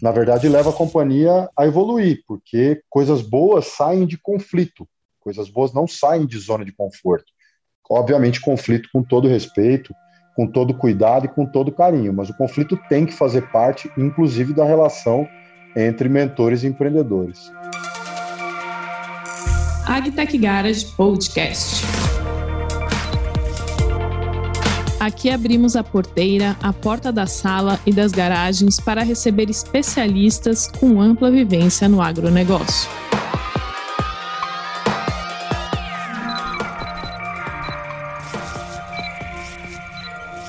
na verdade, leva a companhia a evoluir, porque coisas boas saem de conflito, coisas boas não saem de zona de conforto. Obviamente, conflito com todo respeito, com todo cuidado e com todo carinho, mas o conflito tem que fazer parte, inclusive, da relação entre mentores e empreendedores. Agtech Garage Podcast. Aqui abrimos a porteira, a porta da sala e das garagens para receber especialistas com ampla vivência no agronegócio.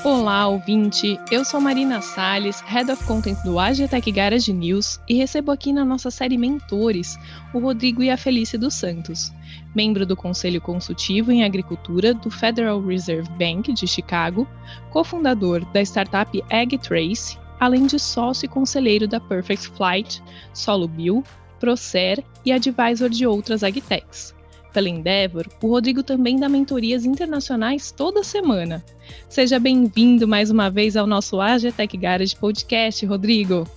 Olá, ouvinte! Eu sou Marina Salles, Head of Content do Agitech Garage News e recebo aqui na nossa série Mentores o Rodrigo e a Felice dos Santos membro do Conselho Consultivo em Agricultura do Federal Reserve Bank de Chicago, cofundador da startup Egg Trace, além de sócio e conselheiro da Perfect Flight, Solo Bill, Procer e advisor de outras agtechs. Pela Endeavor, o Rodrigo também dá mentorias internacionais toda semana. Seja bem-vindo mais uma vez ao nosso AGTech Garage Podcast, Rodrigo.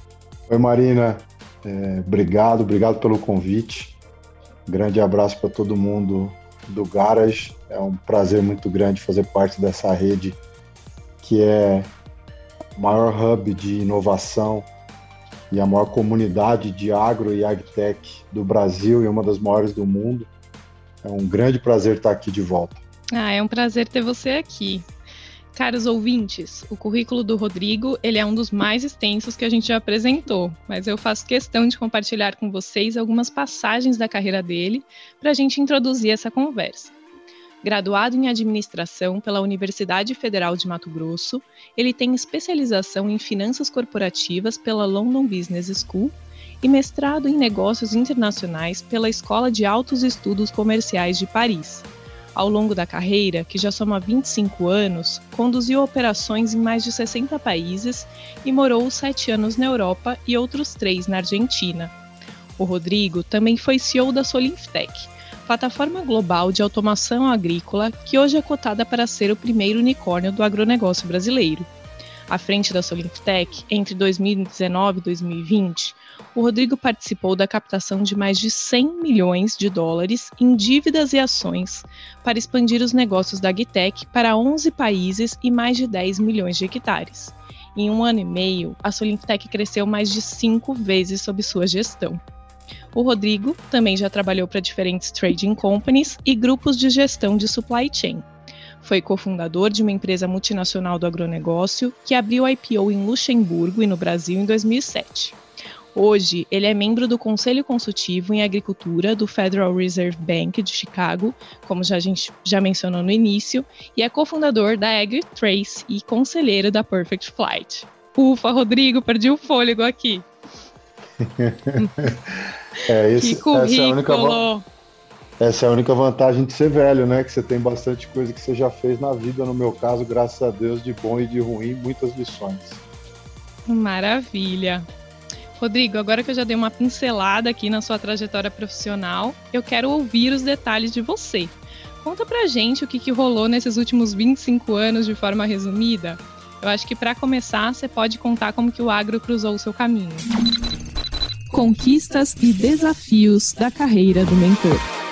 Oi, Marina. É, obrigado, obrigado pelo convite. Grande abraço para todo mundo do Garage. É um prazer muito grande fazer parte dessa rede que é o maior hub de inovação e a maior comunidade de agro e agtech do Brasil e uma das maiores do mundo. É um grande prazer estar aqui de volta. Ah, é um prazer ter você aqui. Caros ouvintes, o currículo do Rodrigo ele é um dos mais extensos que a gente já apresentou, mas eu faço questão de compartilhar com vocês algumas passagens da carreira dele para a gente introduzir essa conversa. Graduado em administração pela Universidade Federal de Mato Grosso, ele tem especialização em finanças corporativas pela London Business School e mestrado em negócios internacionais pela Escola de Altos Estudos Comerciais de Paris. Ao longo da carreira, que já soma 25 anos, conduziu operações em mais de 60 países e morou sete anos na Europa e outros três na Argentina. O Rodrigo também foi CEO da Solinftec, plataforma global de automação agrícola que hoje é cotada para ser o primeiro unicórnio do agronegócio brasileiro. À frente da Solinftec, entre 2019 e 2020, o Rodrigo participou da captação de mais de 100 milhões de dólares em dívidas e ações para expandir os negócios da Agtech para 11 países e mais de 10 milhões de hectares. Em um ano e meio, a Solintech cresceu mais de cinco vezes sob sua gestão. O Rodrigo também já trabalhou para diferentes trading companies e grupos de gestão de supply chain. Foi cofundador de uma empresa multinacional do agronegócio que abriu IPO em Luxemburgo e no Brasil em 2007. Hoje, ele é membro do Conselho Consultivo em Agricultura do Federal Reserve Bank de Chicago, como já a gente já mencionou no início, e é cofundador da Agri Trace e conselheiro da Perfect Flight. Ufa, Rodrigo, perdi o fôlego aqui. é, esse, que currículo! Essa é, a única, vantagem de ser velho, né? Que você tem bastante coisa que você já fez na vida. No meu caso, graças a Deus, de bom e de ruim, muitas lições. Maravilha. Rodrigo, agora que eu já dei uma pincelada aqui na sua trajetória profissional, eu quero ouvir os detalhes de você. Conta pra gente o que, que rolou nesses últimos 25 anos de forma resumida. Eu acho que para começar, você pode contar como que o agro cruzou o seu caminho. Conquistas e desafios da carreira do mentor.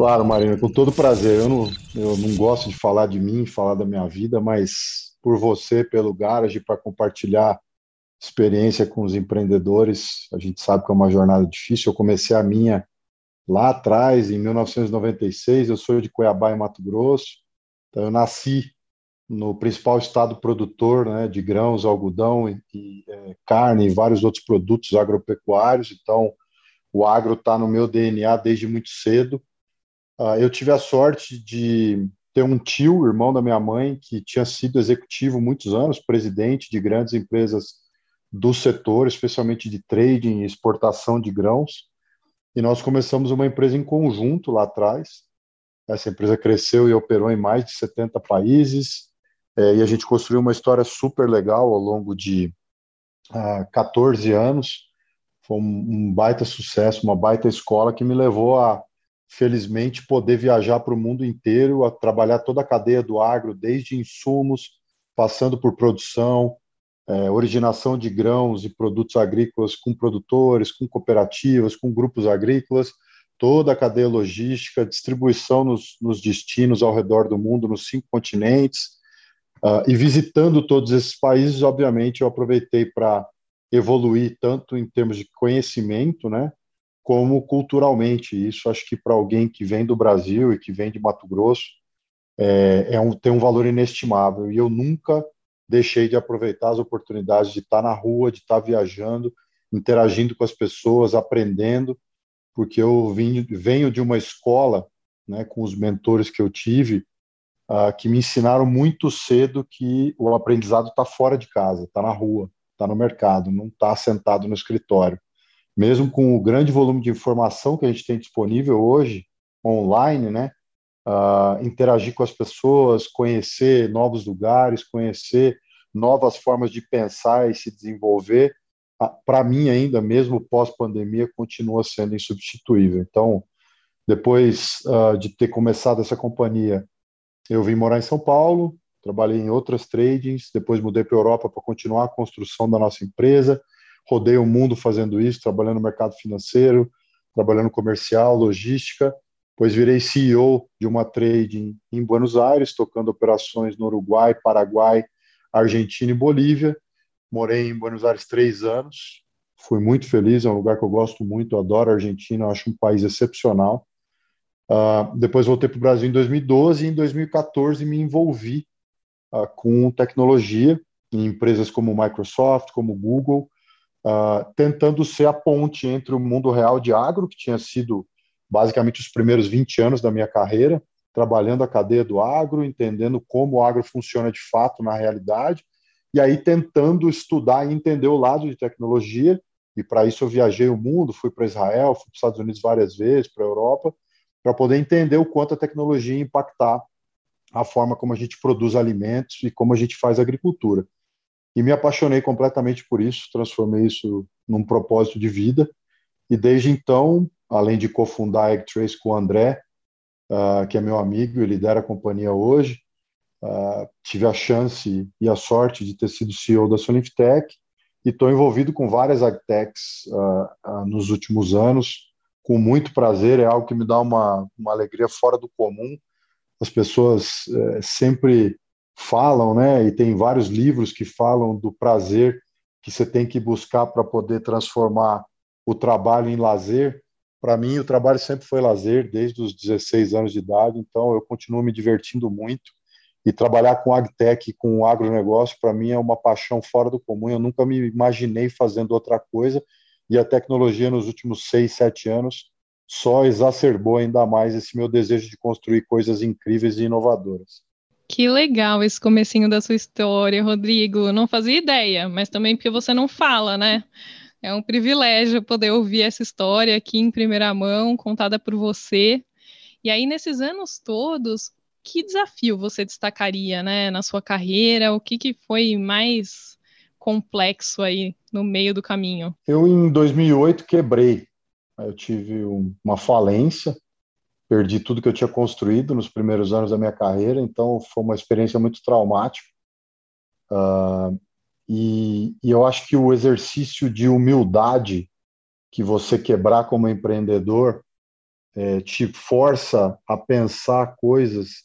Claro, Marina, com todo prazer. Eu não, eu não gosto de falar de mim, falar da minha vida, mas por você, pelo Garage, para compartilhar experiência com os empreendedores. A gente sabe que é uma jornada difícil. Eu comecei a minha lá atrás, em 1996. Eu sou de Cuiabá, em Mato Grosso. Então, eu nasci no principal estado produtor né, de grãos, algodão e, e é, carne e vários outros produtos agropecuários. Então, o agro está no meu DNA desde muito cedo. Uh, eu tive a sorte de ter um tio, irmão da minha mãe, que tinha sido executivo muitos anos, presidente de grandes empresas do setor, especialmente de trading e exportação de grãos. E nós começamos uma empresa em conjunto lá atrás. Essa empresa cresceu e operou em mais de 70 países. É, e a gente construiu uma história super legal ao longo de ah, 14 anos. Foi um, um baita sucesso, uma baita escola que me levou a felizmente, poder viajar para o mundo inteiro, a trabalhar toda a cadeia do agro, desde insumos, passando por produção, é, originação de grãos e produtos agrícolas com produtores, com cooperativas, com grupos agrícolas, toda a cadeia logística, distribuição nos, nos destinos ao redor do mundo, nos cinco continentes. Uh, e visitando todos esses países, obviamente, eu aproveitei para evoluir tanto em termos de conhecimento, né, como culturalmente. Isso acho que para alguém que vem do Brasil e que vem de Mato Grosso é, é um, tem um valor inestimável. E eu nunca deixei de aproveitar as oportunidades de estar na rua, de estar viajando, interagindo com as pessoas, aprendendo, porque eu vim, venho de uma escola, né, com os mentores que eu tive, uh, que me ensinaram muito cedo que o aprendizado está fora de casa, está na rua está no mercado, não está sentado no escritório. Mesmo com o grande volume de informação que a gente tem disponível hoje, online, né? Uh, interagir com as pessoas, conhecer novos lugares, conhecer novas formas de pensar e se desenvolver, uh, para mim ainda, mesmo pós-pandemia, continua sendo insubstituível. Então, depois uh, de ter começado essa companhia, eu vim morar em São Paulo, trabalhei em outras tradings, depois mudei para a Europa para continuar a construção da nossa empresa, rodei o mundo fazendo isso, trabalhando no mercado financeiro, trabalhando comercial, logística, depois virei CEO de uma trading em Buenos Aires, tocando operações no Uruguai, Paraguai, Argentina e Bolívia. Morei em Buenos Aires três anos, fui muito feliz, é um lugar que eu gosto muito, adoro a Argentina, acho um país excepcional. Uh, depois voltei para o Brasil em 2012 e em 2014 me envolvi uh, com tecnologia em empresas como Microsoft, como Google, uh, tentando ser a ponte entre o mundo real de agro, que tinha sido basicamente os primeiros 20 anos da minha carreira, trabalhando a cadeia do agro, entendendo como o agro funciona de fato na realidade, e aí tentando estudar e entender o lado de tecnologia, e para isso eu viajei o mundo, fui para Israel, fui para os Estados Unidos várias vezes, para a Europa, para poder entender o quanto a tecnologia ia impactar a forma como a gente produz alimentos e como a gente faz agricultura. E me apaixonei completamente por isso, transformei isso num propósito de vida. E desde então, além de cofundar a Trace com o André, uh, que é meu amigo e lidera a companhia hoje, uh, tive a chance e a sorte de ter sido CEO da Sonifitec e estou envolvido com várias agtechs uh, nos últimos anos, com muito prazer, é algo que me dá uma, uma alegria fora do comum as pessoas é, sempre falam, né? E tem vários livros que falam do prazer que você tem que buscar para poder transformar o trabalho em lazer. Para mim, o trabalho sempre foi lazer, desde os 16 anos de idade, então eu continuo me divertindo muito. E trabalhar com agtech, com agronegócio, para mim é uma paixão fora do comum. Eu nunca me imaginei fazendo outra coisa. E a tecnologia, nos últimos seis, sete anos, só exacerbou ainda mais esse meu desejo de construir coisas incríveis e inovadoras. Que legal esse comecinho da sua história, Rodrigo. Não fazia ideia, mas também porque você não fala, né? É um privilégio poder ouvir essa história aqui em primeira mão, contada por você. E aí, nesses anos todos, que desafio você destacaria, né, na sua carreira? O que, que foi mais complexo aí no meio do caminho? Eu, em 2008, quebrei eu tive uma falência, perdi tudo que eu tinha construído nos primeiros anos da minha carreira, então foi uma experiência muito traumática. Uh, e, e, eu acho que o exercício de humildade que você quebrar como empreendedor é, te força a pensar coisas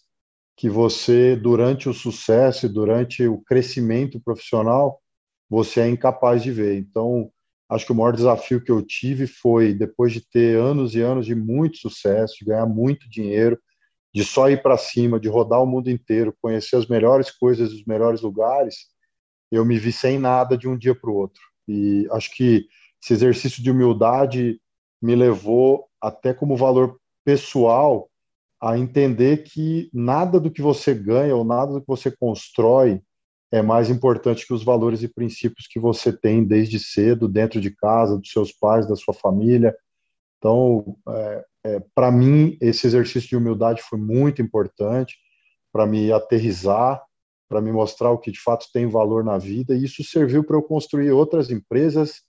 que você, durante o sucesso e durante o crescimento profissional, você é incapaz de ver. Então, acho que o maior desafio que eu tive foi, depois de ter anos e anos de muito sucesso, de ganhar muito dinheiro, de só ir para cima, de rodar o mundo inteiro, conhecer as melhores coisas dos melhores lugares, eu me vi sem nada de um dia para o outro. E acho que esse exercício de humildade me levou, até como valor pessoal, a entender que nada do que você ganha ou nada do que você constrói é mais importante que os valores e princípios que você tem desde cedo, dentro de casa, dos seus pais, da sua família. Então, é, é, para mim, esse exercício de humildade foi muito importante para me aterrizar, para me mostrar o que de fato tem valor na vida, e isso serviu para eu construir outras empresas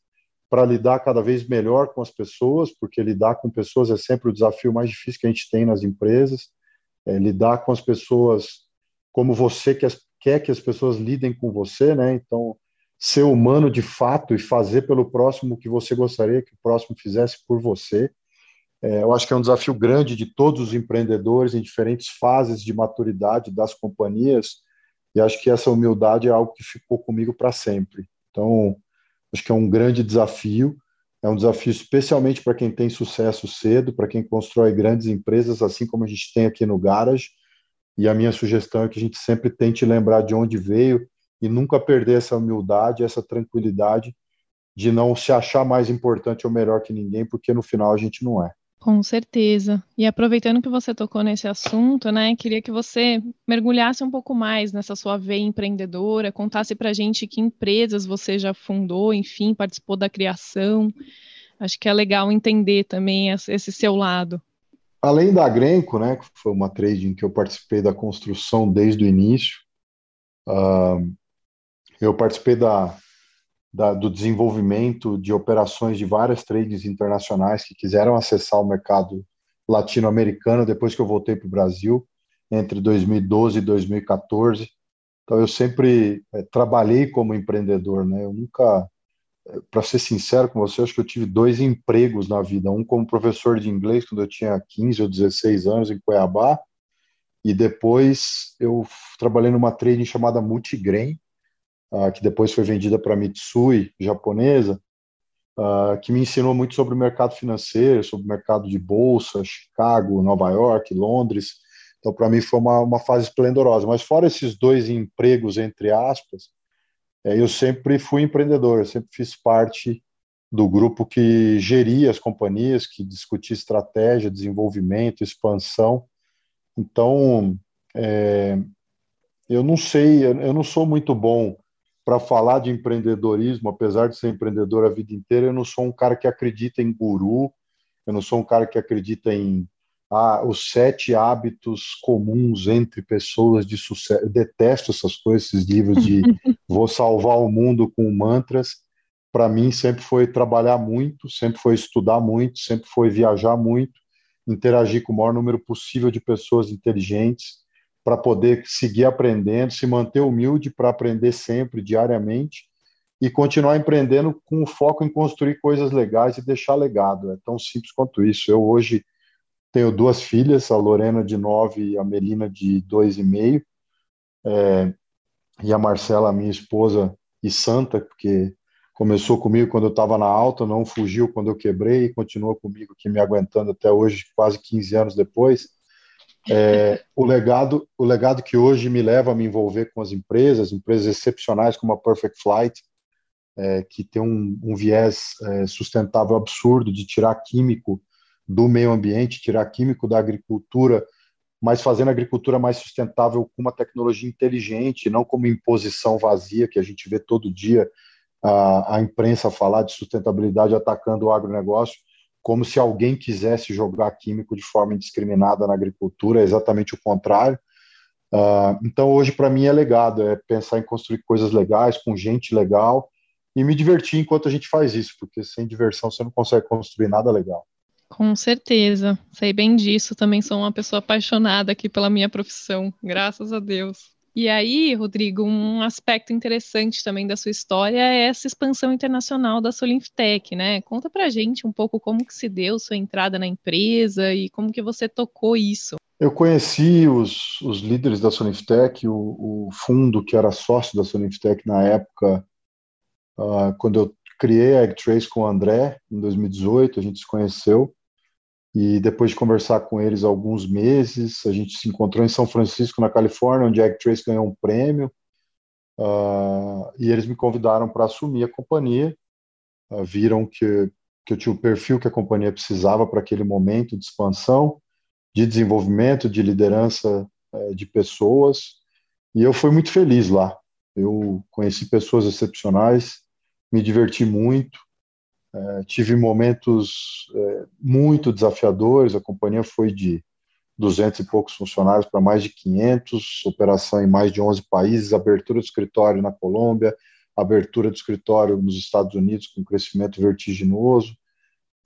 para lidar cada vez melhor com as pessoas, porque lidar com pessoas é sempre o desafio mais difícil que a gente tem nas empresas. É, lidar com as pessoas como você quer, quer que as pessoas lidem com você, né? Então, ser humano de fato e fazer pelo próximo o que você gostaria que o próximo fizesse por você. É, eu acho que é um desafio grande de todos os empreendedores em diferentes fases de maturidade das companhias, e acho que essa humildade é algo que ficou comigo para sempre. Então, acho que é um grande desafio, é um desafio especialmente para quem tem sucesso cedo, para quem constrói grandes empresas, assim como a gente tem aqui no Garage. E a minha sugestão é que a gente sempre tente lembrar de onde veio e nunca perder essa humildade, essa tranquilidade de não se achar mais importante ou melhor que ninguém, porque no final a gente não é. Com certeza. E aproveitando que você tocou nesse assunto, né, queria que você mergulhasse um pouco mais nessa sua veia empreendedora, contasse para gente que empresas você já fundou, enfim, participou da criação. Acho que é legal entender também esse seu lado. Além da Grenco, né, que foi uma trading que eu participei da construção desde o início, uh, eu participei da, da, do desenvolvimento de operações de várias trades internacionais que quiseram acessar o mercado latino-americano depois que eu voltei para o Brasil, entre 2012 e 2014. Então, eu sempre é, trabalhei como empreendedor, né? Eu nunca, para ser sincero com você, acho que eu tive dois empregos na vida. Um como professor de inglês, quando eu tinha 15 ou 16 anos, em Cuiabá, e depois eu trabalhei numa trading chamada Multigrain, uh, que depois foi vendida para Mitsui, japonesa, uh, que me ensinou muito sobre o mercado financeiro, sobre o mercado de bolsa, Chicago, Nova York, Londres. Então, para mim, foi uma, uma fase esplendorosa. Mas, fora esses dois empregos, entre aspas, eu sempre fui empreendedor, eu sempre fiz parte do grupo que geria as companhias, que discutia estratégia, desenvolvimento, expansão. Então, é, eu não sei, eu não sou muito bom para falar de empreendedorismo, apesar de ser empreendedor a vida inteira, eu não sou um cara que acredita em guru, eu não sou um cara que acredita em ah, os sete hábitos comuns entre pessoas de sucesso. Eu detesto essas coisas, esses livros de vou salvar o mundo com mantras. Para mim, sempre foi trabalhar muito, sempre foi estudar muito, sempre foi viajar muito, interagir com o maior número possível de pessoas inteligentes para poder seguir aprendendo, se manter humilde para aprender sempre, diariamente, e continuar empreendendo com foco em construir coisas legais e deixar legado. É tão simples quanto isso. Eu hoje tenho duas filhas, a Lorena de nove e a Melina de dois e meio, é, e a Marcela, minha esposa e santa, porque começou comigo quando eu estava na alta, não fugiu quando eu quebrei e continua comigo aqui me aguentando até hoje, quase 15 anos depois. É, o legado, o legado que hoje me leva a me envolver com as empresas, empresas excepcionais como a Perfect Flight, é, que tem um, um viés é, sustentável absurdo de tirar químico do meio ambiente, tirar químico da agricultura, mas fazendo a agricultura mais sustentável com uma tecnologia inteligente, não como imposição vazia que a gente vê todo dia a, a imprensa falar de sustentabilidade atacando o agronegócio como se alguém quisesse jogar químico de forma indiscriminada na agricultura, é exatamente o contrário. Uh, então, hoje, para mim, é legado, é pensar em construir coisas legais, com gente legal, e me divertir enquanto a gente faz isso, porque sem diversão você não consegue construir nada legal. Com certeza, sei bem disso. Também sou uma pessoa apaixonada aqui pela minha profissão, graças a Deus. E aí, Rodrigo, um aspecto interessante também da sua história é essa expansão internacional da Solinftec, né? Conta pra gente um pouco como que se deu sua entrada na empresa e como que você tocou isso. Eu conheci os, os líderes da Solinftec, o, o, fundo que era sócio da Solinftec na época, uh, quando eu criei a AgTrace com o André, em 2018, a gente se conheceu, e depois de conversar com eles alguns meses, a gente se encontrou em São Francisco, na Califórnia, onde a Trace ganhou um prêmio, uh, e eles me convidaram para assumir a companhia. Uh, viram que, que eu tinha o perfil que a companhia precisava para aquele momento de expansão, de desenvolvimento, de liderança uh, de pessoas, e eu fui muito feliz lá. Eu conheci pessoas excepcionais, me diverti muito, é, tive momentos é, muito desafiadores, a companhia foi de 200 e poucos funcionários para mais de 500, operação em mais de 11 países, abertura do escritório na Colômbia, abertura do escritório nos Estados Unidos com crescimento vertiginoso.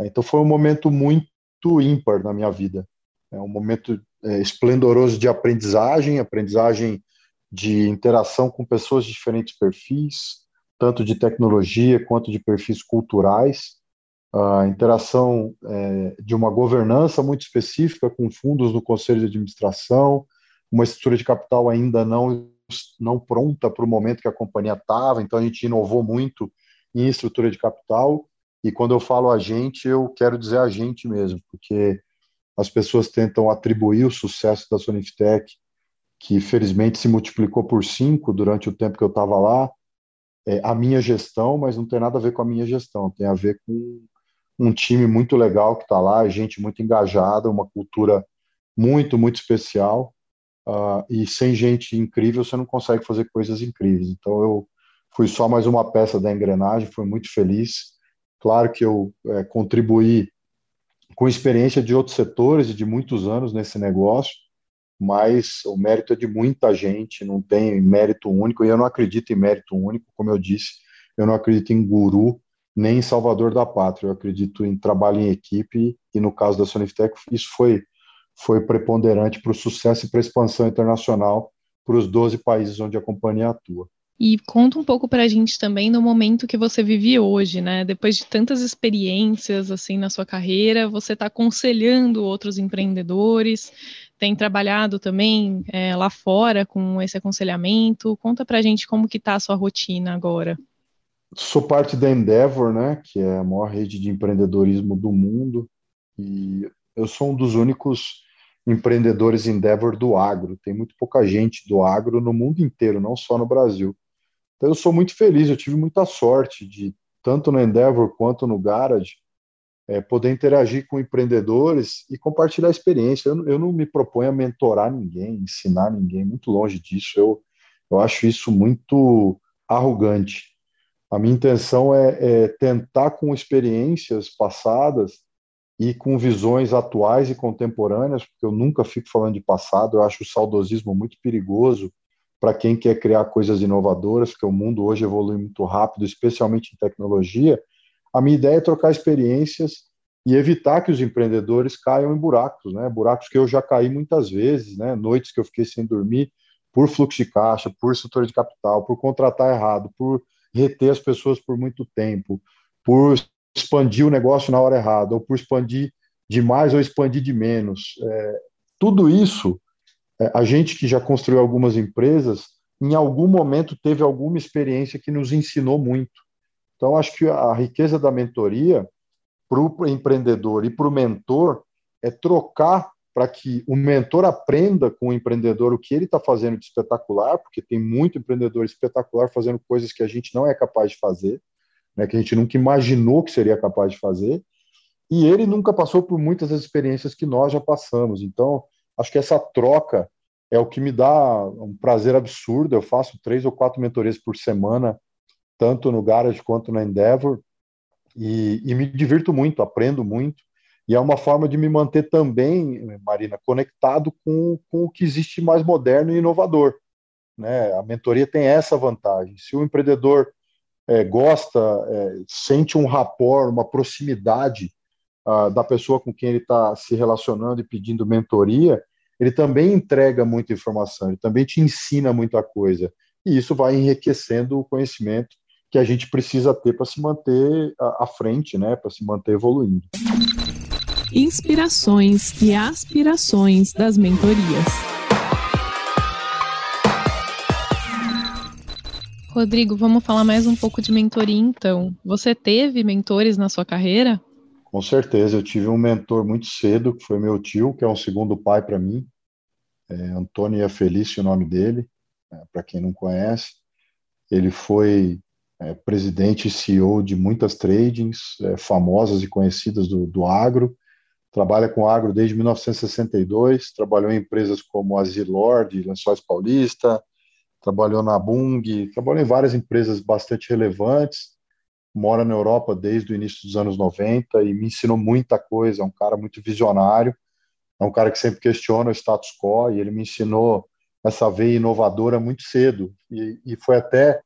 É, então foi um momento muito ímpar na minha vida. É um momento é, esplendoroso de aprendizagem, aprendizagem de interação com pessoas de diferentes perfis, tanto de tecnologia quanto de perfis culturais, a interação é, de uma governança muito específica com fundos do conselho de administração, uma estrutura de capital ainda não não pronta para o momento que a companhia estava, então a gente inovou muito em estrutura de capital. E quando eu falo a gente, eu quero dizer a gente mesmo, porque as pessoas tentam atribuir o sucesso da Soniftech, que felizmente se multiplicou por cinco durante o tempo que eu estava lá, é, a minha gestão, mas não tem nada a ver com a minha gestão, tem a ver com um time muito legal que está lá, gente muito engajada, uma cultura muito, muito especial. Uh, e sem gente incrível você não consegue fazer coisas incríveis. Então eu fui só mais uma peça da engrenagem, fui muito feliz. Claro que eu é, contribuí com experiência de outros setores e de muitos anos nesse negócio, mas o mérito é de muita gente, não tem mérito único, e eu não acredito em mérito único, como eu disse, eu não acredito em guru, nem em salvador da pátria. Eu acredito em trabalho em equipe e no caso da Soniftech isso foi foi preponderante para o sucesso e para a expansão internacional para os 12 países onde a companhia atua. E conta um pouco para a gente também no momento que você vive hoje, né? Depois de tantas experiências assim na sua carreira, você está aconselhando outros empreendedores, tem trabalhado também é, lá fora com esse aconselhamento. Conta para a gente como que está a sua rotina agora. Sou parte da Endeavor, né, que é a maior rede de empreendedorismo do mundo, e eu sou um dos únicos empreendedores Endeavor do agro. Tem muito pouca gente do agro no mundo inteiro, não só no Brasil. Então eu sou muito feliz, eu tive muita sorte de, tanto no Endeavor quanto no Garage, é, poder interagir com empreendedores e compartilhar experiência. Eu, eu não me proponho a mentorar ninguém, ensinar ninguém, muito longe disso. Eu, eu acho isso muito arrogante. A minha intenção é, é tentar, com experiências passadas e com visões atuais e contemporâneas, porque eu nunca fico falando de passado, eu acho o saudosismo muito perigoso para quem quer criar coisas inovadoras, porque o mundo hoje evolui muito rápido, especialmente em tecnologia. A minha ideia é trocar experiências e evitar que os empreendedores caiam em buracos, né? Buracos que eu já caí muitas vezes, né? Noites que eu fiquei sem dormir por fluxo de caixa, por setor de capital, por contratar errado, por reter as pessoas por muito tempo, por expandir o negócio na hora errada, ou por expandir demais ou expandir de menos. É, tudo isso, é, a gente que já construiu algumas empresas, em algum momento teve alguma experiência que nos ensinou muito. Então, acho que a riqueza da mentoria para o empreendedor e para o mentor é trocar para que o mentor aprenda com o empreendedor o que ele está fazendo de espetacular, porque tem muito empreendedor espetacular fazendo coisas que a gente não é capaz de fazer, né, que a gente nunca imaginou que seria capaz de fazer, e ele nunca passou por muitas das experiências que nós já passamos. Então, acho que essa troca é o que me dá um prazer absurdo. Eu faço três ou quatro mentorias por semana, tanto no Garage quanto na Endeavor, e, e me divirto muito, aprendo muito. E é uma forma de me manter também, Marina, conectado com, com o que existe mais moderno e inovador. Né? A mentoria tem essa vantagem. Se o empreendedor é, gosta, é, sente um rapport, uma proximidade uh, da pessoa com quem ele está se relacionando e pedindo mentoria, ele também entrega muita informação, ele também te ensina muita coisa. E isso vai enriquecendo o conhecimento que a gente precisa ter para se manter à frente, né, para se manter evoluindo inspirações e aspirações das mentorias. Rodrigo, vamos falar mais um pouco de mentoria então. Você teve mentores na sua carreira? Com certeza, eu tive um mentor muito cedo, que foi meu tio, que é um segundo pai para mim. É, Antônio Felício, o nome dele, é, para quem não conhece. Ele foi é, presidente e CEO de muitas tradings é, famosas e conhecidas do, do agro. Trabalha com agro desde 1962, trabalhou em empresas como a Zilord, Lençóis Paulista, trabalhou na Bung, trabalhou em várias empresas bastante relevantes, mora na Europa desde o início dos anos 90 e me ensinou muita coisa, é um cara muito visionário, é um cara que sempre questiona o status quo e ele me ensinou essa veia inovadora muito cedo e, e foi até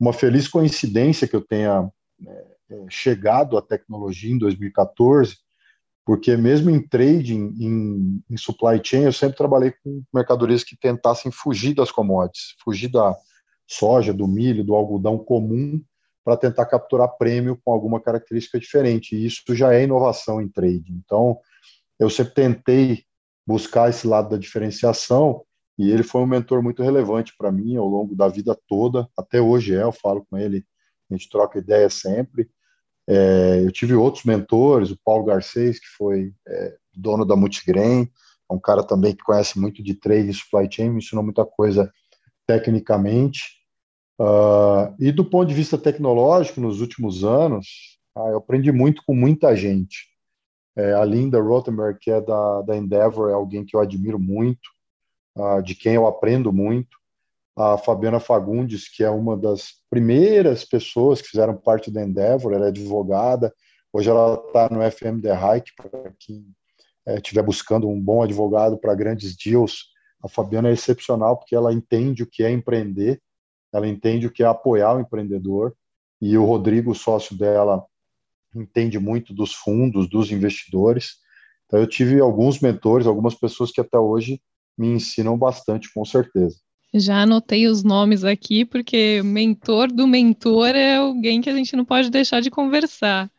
uma feliz coincidência que eu tenha né, chegado à tecnologia em 2014, porque mesmo em trading, em, em, supply chain, eu sempre trabalhei com mercadorias que tentassem fugir das commodities, fugir da soja, do milho, do algodão comum, para tentar capturar prêmio com alguma característica diferente. E isso já é inovação em trading. Então, eu sempre tentei buscar esse lado da diferenciação e ele foi um mentor muito relevante para mim ao longo da vida toda. Até hoje é, eu falo com ele, a gente troca ideia sempre. É, eu tive outros mentores, o Paulo Garcês, que foi é, dono da Multigrain, é um cara também que conhece muito de trade e supply chain, me ensinou muita coisa tecnicamente. Uh, e do ponto de vista tecnológico, nos últimos anos, ah, eu aprendi muito com muita gente. É, a Linda Rothenberg, que é da, da Endeavor, é alguém que eu admiro muito, de quem eu aprendo muito. A Fabiana Fagundes, que é uma das primeiras pessoas que fizeram parte da Endeavor, ela é advogada, hoje ela está no FM The Hike, para quem estiver buscando um bom advogado para grandes deals, a Fabiana é excepcional porque ela entende o que é empreender, ela entende o que é apoiar o empreendedor, e o Rodrigo, sócio dela, entende muito dos fundos, dos investidores. Então, eu tive alguns mentores, algumas pessoas que até hoje me ensinam bastante, com certeza. Já anotei os nomes aqui, porque mentor do mentor é alguém que a gente não pode deixar de conversar.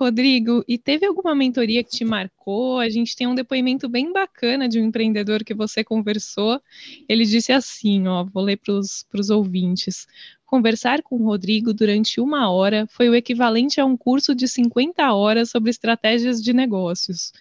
Rodrigo, e teve alguma mentoria que te marcou? A gente tem um depoimento bem bacana de um empreendedor que você conversou. Ele disse assim: ó, vou ler para os ouvintes. Conversar com o Rodrigo durante uma hora foi o equivalente a um curso de 50 horas sobre estratégias de negócios.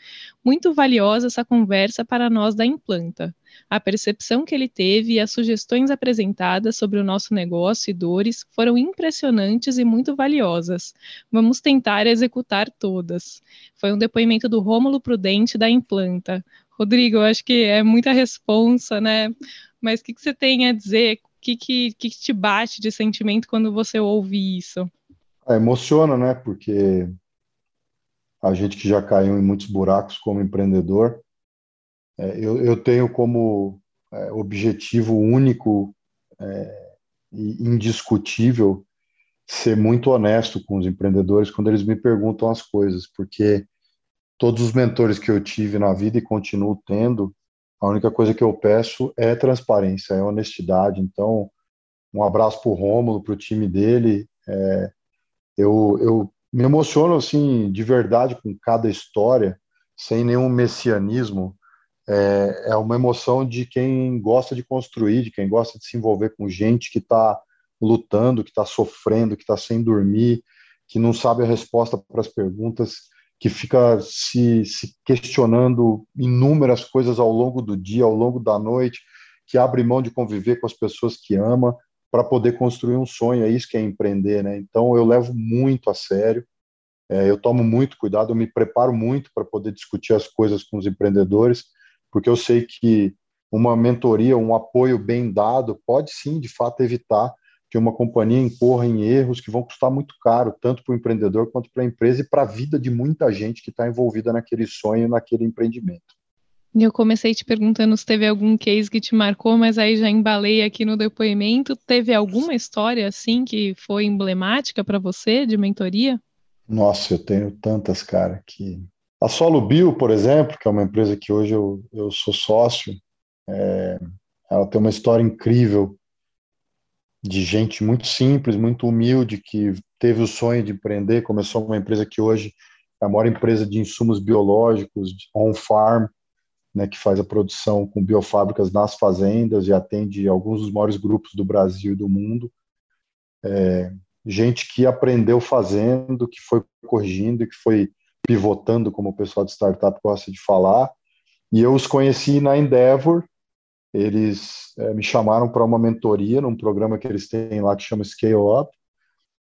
Muito valiosa essa conversa para nós da Implanta. A percepção que ele teve e as sugestões apresentadas sobre o nosso negócio e dores foram impressionantes e muito valiosas. Vamos tentar executar todas. Foi um depoimento do Rômulo Prudente da Implanta. Rodrigo, eu acho que é muita responsa, né? Mas o que, que você tem a dizer? Que, que, que te bate de sentimento quando você ouve isso? É, emociona, né? Porque a gente que já caiu em muitos buracos como empreendedor, é, eu, eu, tenho como é, objetivo único é, e indiscutível ser muito honesto com os empreendedores quando eles me perguntam as coisas, porque todos os mentores que eu tive na vida e continuo tendo, a única coisa que eu peço é transparência, é honestidade. Então, um abraço para o Rômulo, para o time dele. É, eu, eu me emociono assim de verdade com cada história, sem nenhum messianismo. É, é uma emoção de quem gosta de construir, de quem gosta de se envolver com gente que está lutando, que está sofrendo, que está sem dormir, que não sabe a resposta para as perguntas que fica se, se questionando inúmeras coisas ao longo do dia, ao longo da noite, que abre mão de conviver com as pessoas que ama para poder construir um sonho. É isso que é empreender, né? Então eu levo muito a sério. É, eu tomo muito cuidado, eu me preparo muito para poder discutir as coisas com os empreendedores, porque eu sei que uma mentoria, um apoio bem dado, pode sim, de fato, evitar que uma companhia incorra em erros que vão custar muito caro, tanto para o empreendedor quanto para a empresa e para a vida de muita gente que está envolvida naquele sonho, naquele empreendimento. Eu comecei te perguntando se teve algum case que te marcou, mas aí já embalei aqui no depoimento. Teve alguma história assim que foi emblemática para você de mentoria? Nossa, eu tenho tantas, cara, que a Solo Bio, por exemplo, que é uma empresa que hoje eu, eu sou sócio, é, ela tem uma história incrível de gente muito simples, muito humilde, que teve o sonho de empreender, começou uma empresa que hoje é a maior empresa de insumos biológicos, on-farm, né, que faz a produção com biofábricas nas fazendas e atende alguns dos maiores grupos do Brasil e do mundo. É, gente que aprendeu fazendo, que foi corrigindo, que foi pivotando, como o pessoal de startup gosta de falar. E eu os conheci na Endeavor, eles é, me chamaram para uma mentoria num programa que eles têm lá que chama Scale Up.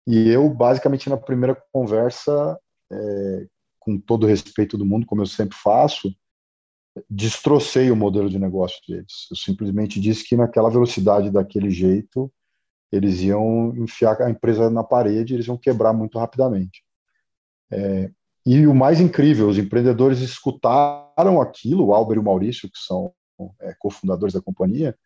E eu, basicamente, na primeira conversa, é, com todo o respeito do mundo, como eu sempre faço, destrocei o modelo de negócio deles. Eu simplesmente disse que naquela velocidade, daquele jeito, eles iam enfiar a empresa na parede, eles iam quebrar muito rapidamente. É, e o mais incrível, os empreendedores escutaram aquilo, o Álvaro e o Maurício, que são é, cofundadores da companhia,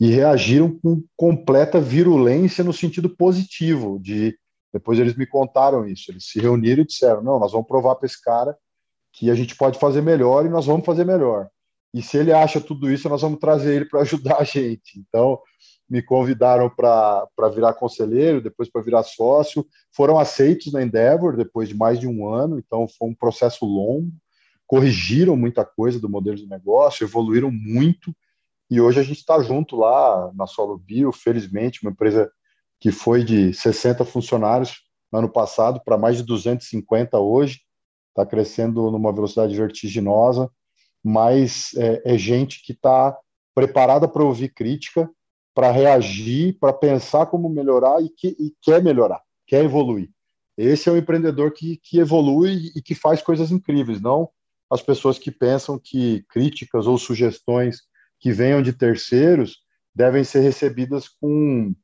e reagiram com completa virulência no sentido positivo. De depois eles me contaram isso. Eles se reuniram e disseram: não, nós vamos provar para esse cara que a gente pode fazer melhor e nós vamos fazer melhor. E se ele acha tudo isso, nós vamos trazer ele para ajudar a gente. Então, me convidaram para virar conselheiro, depois para virar sócio. Foram aceitos na Endeavor depois de mais de um ano, então foi um processo longo. Corrigiram muita coisa do modelo de negócio, evoluíram muito. E hoje a gente está junto lá na Solo Bio, felizmente, uma empresa que foi de 60 funcionários no ano passado para mais de 250 hoje, está crescendo numa velocidade vertiginosa, mas é, é gente que está preparada para ouvir crítica, para reagir, para pensar como melhorar e, que, e quer melhorar, quer evoluir. Esse é o empreendedor que, que evolui e que faz coisas incríveis, não as pessoas que pensam que críticas ou sugestões que venham de terceiros devem ser recebidas com,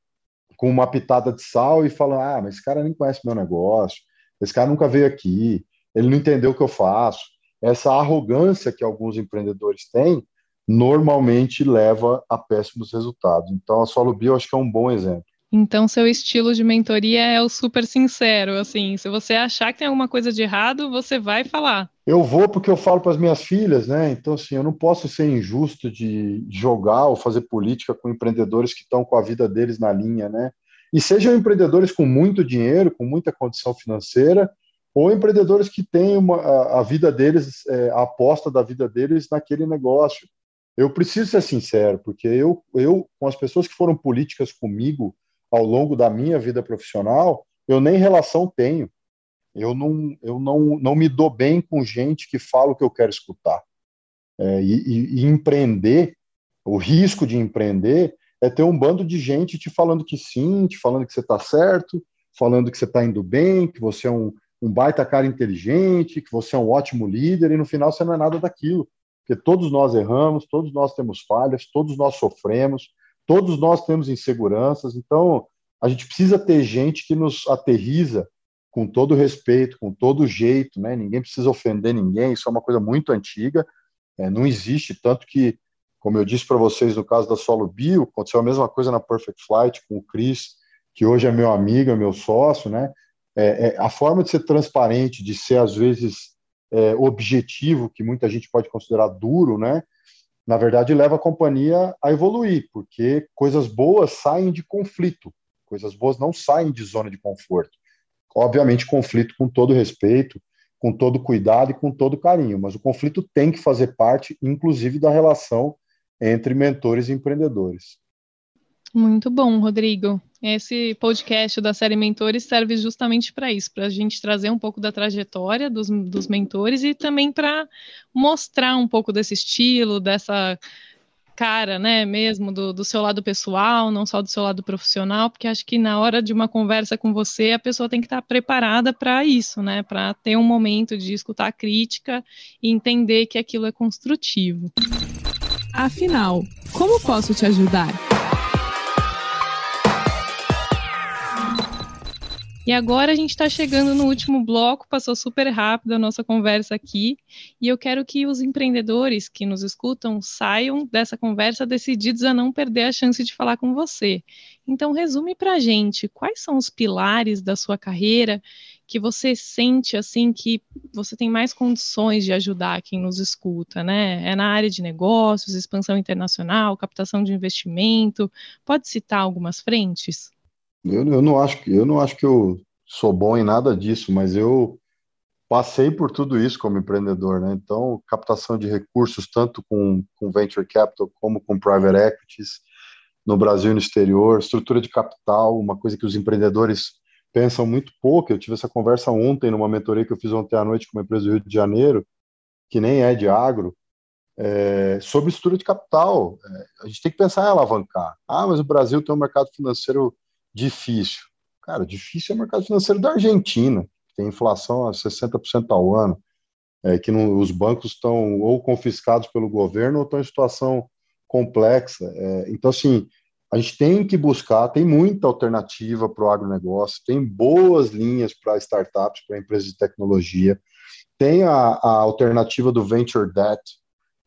com uma pitada de sal e falar: ah, mas esse cara nem conhece meu negócio, esse cara nunca veio aqui, ele não entendeu o que eu faço. Essa arrogância que alguns empreendedores têm normalmente leva a péssimos resultados. Então, a Solo Bio acho que é um bom exemplo. Então, seu estilo de mentoria é o super sincero, assim, se você achar que tem alguma coisa de errado, você vai falar. Eu vou porque eu falo para as minhas filhas, né? Então, assim, eu não posso ser injusto de jogar ou fazer política com empreendedores que estão com a vida deles na linha, né? E sejam empreendedores com muito dinheiro, com muita condição financeira, ou empreendedores que têm uma, a, a vida deles, é, a aposta da vida deles naquele negócio. Eu preciso ser sincero, porque eu, eu, com as pessoas que foram políticas comigo ao longo da minha vida profissional, eu nem relação tenho. Eu não, eu não, não me dou bem com gente que fala o que eu quero escutar. É, e, e, empreender, o risco de empreender é ter um bando de gente te falando que sim, te falando que você está certo, falando que você está indo bem, que você é um, um baita cara inteligente, que você é um ótimo líder, e no final você não é nada daquilo porque todos nós erramos, todos nós temos falhas, todos nós sofremos, todos nós temos inseguranças, então a gente precisa ter gente que nos aterriza com todo respeito, com todo jeito, né? Ninguém precisa ofender ninguém, isso é uma coisa muito antiga, é, não existe, tanto que, como eu disse para vocês no caso da Solo Bio, aconteceu a mesma coisa na Perfect Flight com o Chris, que hoje é meu amigo, é meu sócio, né? É, é, a forma de ser transparente, de ser às vezes é, objetivo, que muita gente pode considerar duro, né? Na verdade, leva a companhia a evoluir, porque coisas boas saem de conflito, coisas boas não saem de zona de conforto. Obviamente, conflito com todo respeito, com todo cuidado e com todo carinho, mas o conflito tem que fazer parte, inclusive, da relação entre mentores e empreendedores. Muito bom, Rodrigo. Esse podcast da série Mentores serve justamente para isso, para a gente trazer um pouco da trajetória dos, dos mentores e também para mostrar um pouco desse estilo, dessa cara, né, mesmo do, do seu lado pessoal, não só do seu lado profissional, porque acho que na hora de uma conversa com você, a pessoa tem que estar preparada para isso, né, para ter um momento de escutar a crítica e entender que aquilo é construtivo. Afinal, como posso te ajudar? E agora a gente está chegando no último bloco, passou super rápido a nossa conversa aqui, e eu quero que os empreendedores que nos escutam saiam dessa conversa decididos a não perder a chance de falar com você. Então, resume para a gente quais são os pilares da sua carreira que você sente assim que você tem mais condições de ajudar quem nos escuta, né? É na área de negócios, expansão internacional, captação de investimento. Pode citar algumas frentes? Eu, eu, não acho que eu não acho que eu sou bom em nada disso, mas eu passei por tudo isso como empreendedor, né? Então, captação de recursos tanto com, com venture capital como com private equities no Brasil e no exterior, estrutura de capital, uma coisa que os empreendedores pensam muito pouco. Eu tive essa conversa ontem numa mentoria que eu fiz ontem à noite com uma empresa do Rio de Janeiro, que nem é de agro, é, sobre estrutura de capital. É, a gente tem que pensar em alavancar. Ah, mas o Brasil tem um mercado financeiro difícil. Cara, difícil é o mercado financeiro da Argentina, que tem inflação a 60% ao ano, é, que não, os bancos estão ou confiscados pelo governo ou estão em situação complexa. É, então, assim, a gente tem que buscar, tem muita alternativa para o agronegócio, tem boas linhas para startups, para empresas de tecnologia, tem a, a, alternativa do Venture Debt,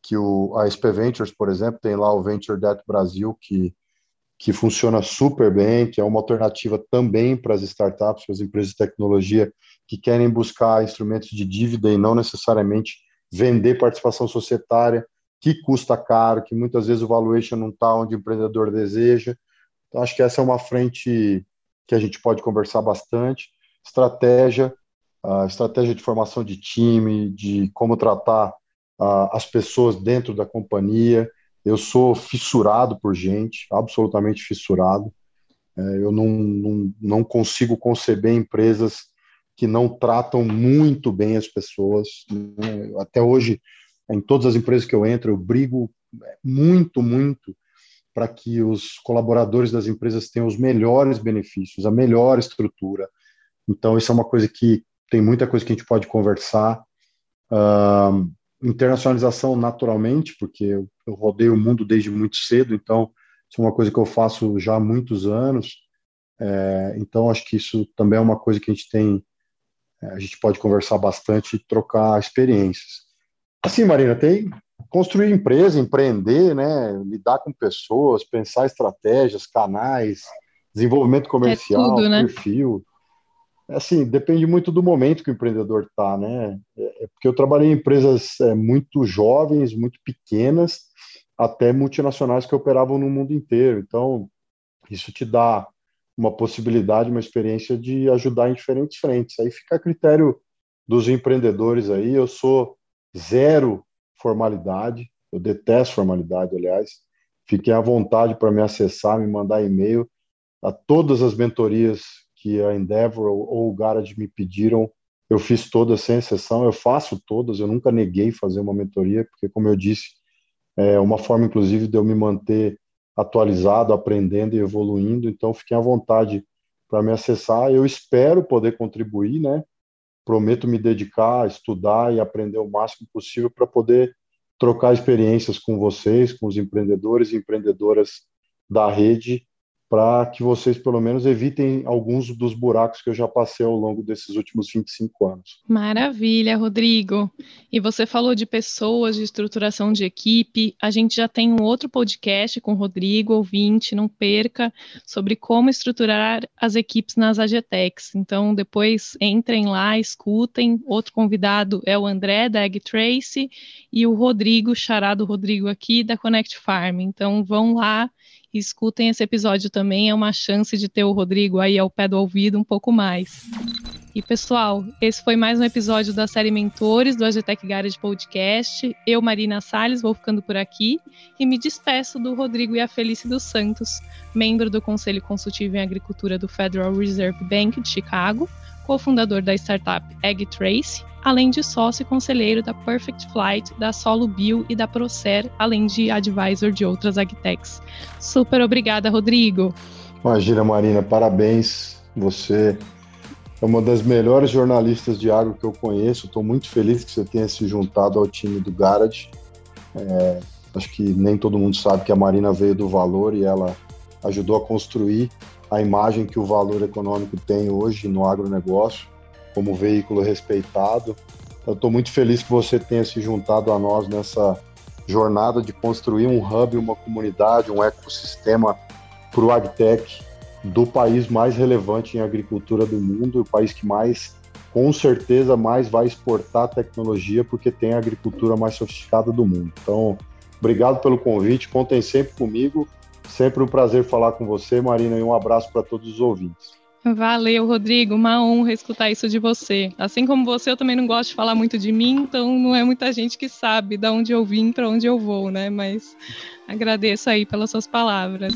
que o, a SP Ventures, por exemplo, tem lá o Venture Debt Brasil, que que funciona super bem, que é uma alternativa também para as startups, para as empresas de tecnologia que querem buscar instrumentos de dívida e não necessariamente vender participação societária, que custa caro, que muitas vezes o valuation não está onde o empreendedor deseja. Então, acho que essa é uma frente que a gente pode conversar bastante. Estratégia, a estratégia de formação de time, de como tratar uh, as pessoas dentro da companhia, eu sou fissurado por gente, absolutamente fissurado. É, eu não, não, não consigo conceber empresas que não tratam muito bem as pessoas. Né? Até hoje, em todas as empresas que eu entro, eu brigo muito, muito para que os colaboradores das empresas tenham os melhores benefícios, a melhor estrutura. Então, isso é uma coisa que tem muita coisa que a gente pode conversar. Uh, internacionalização naturalmente, porque eu, eu rodeio o mundo desde muito cedo, então isso é uma coisa que eu faço já há muitos anos. É, então acho que isso também é uma coisa que a gente tem, é, a gente pode conversar bastante e trocar experiências. Assim, Marina, tem construir empresa, empreender, né, lidar com pessoas, pensar estratégias, canais, desenvolvimento comercial, é tudo, né? perfil. Assim, depende muito do momento que o empreendedor está, né? É, é porque eu trabalhei em empresas é, muito jovens, muito pequenas, até multinacionais que operavam no mundo inteiro. Então, isso te dá uma possibilidade, uma experiência de ajudar em diferentes frentes. Aí fica a critério dos empreendedores aí. Eu sou zero formalidade, eu detesto formalidade, aliás. Fiquem à vontade para me acessar, me mandar e-mail. A todas as mentorias que a Endeavor ou, o Garage me pediram, eu fiz todas sem exceção, eu faço todas, eu nunca neguei fazer uma mentoria, porque, como eu disse, é uma forma, inclusive, de eu me manter atualizado, aprendendo e evoluindo, então fiquem à vontade para me acessar. Eu espero poder contribuir, né? Prometo me dedicar, estudar e aprender o máximo possível para poder trocar experiências com vocês, com os empreendedores e empreendedoras da rede para que vocês pelo menos evitem alguns dos buracos que eu já passei ao longo desses últimos 25 anos. Maravilha, Rodrigo. E você falou de pessoas, de estruturação de equipe. A gente já tem um outro podcast com o Rodrigo, ouvinte, não perca, sobre como estruturar as equipes nas Agetex. Então, depois entrem lá, escutem. Outro convidado é o André, da Egg Trace, e o Rodrigo, charado Rodrigo aqui, da Connect Farm. Então, vão lá escutem esse episódio também, é uma chance de ter o Rodrigo aí ao pé do ouvido um pouco mais. E pessoal, esse foi mais um episódio da série Mentores do Agitec Garage Podcast. Eu, Marina Salles, vou ficando por aqui e me despeço do Rodrigo e a Felice dos Santos, membro do Conselho Consultivo em Agricultura do Federal Reserve Bank de Chicago, cofundador da startup Egg Trace além de sócio e conselheiro da Perfect Flight, da Solo Bio e da Procer, além de advisor de outras agtechs. Super obrigada, Rodrigo. Imagina, Marina, parabéns. Você é uma das melhores jornalistas de agro que eu conheço. Estou muito feliz que você tenha se juntado ao time do Garage. É, acho que nem todo mundo sabe que a Marina veio do Valor e ela ajudou a construir a imagem que o valor econômico tem hoje no agronegócio como veículo respeitado. Eu estou muito feliz que você tenha se juntado a nós nessa jornada de construir um hub, uma comunidade, um ecossistema para o agtech do país mais relevante em agricultura do mundo, o país que mais, com certeza, mais vai exportar tecnologia porque tem a agricultura mais sofisticada do mundo. Então, obrigado pelo convite, contem sempre comigo, sempre um prazer falar com você, Marina, e um abraço para todos os ouvintes. Valeu, Rodrigo. Uma honra escutar isso de você. Assim como você, eu também não gosto de falar muito de mim, então não é muita gente que sabe de onde eu vim, para onde eu vou, né? Mas agradeço aí pelas suas palavras.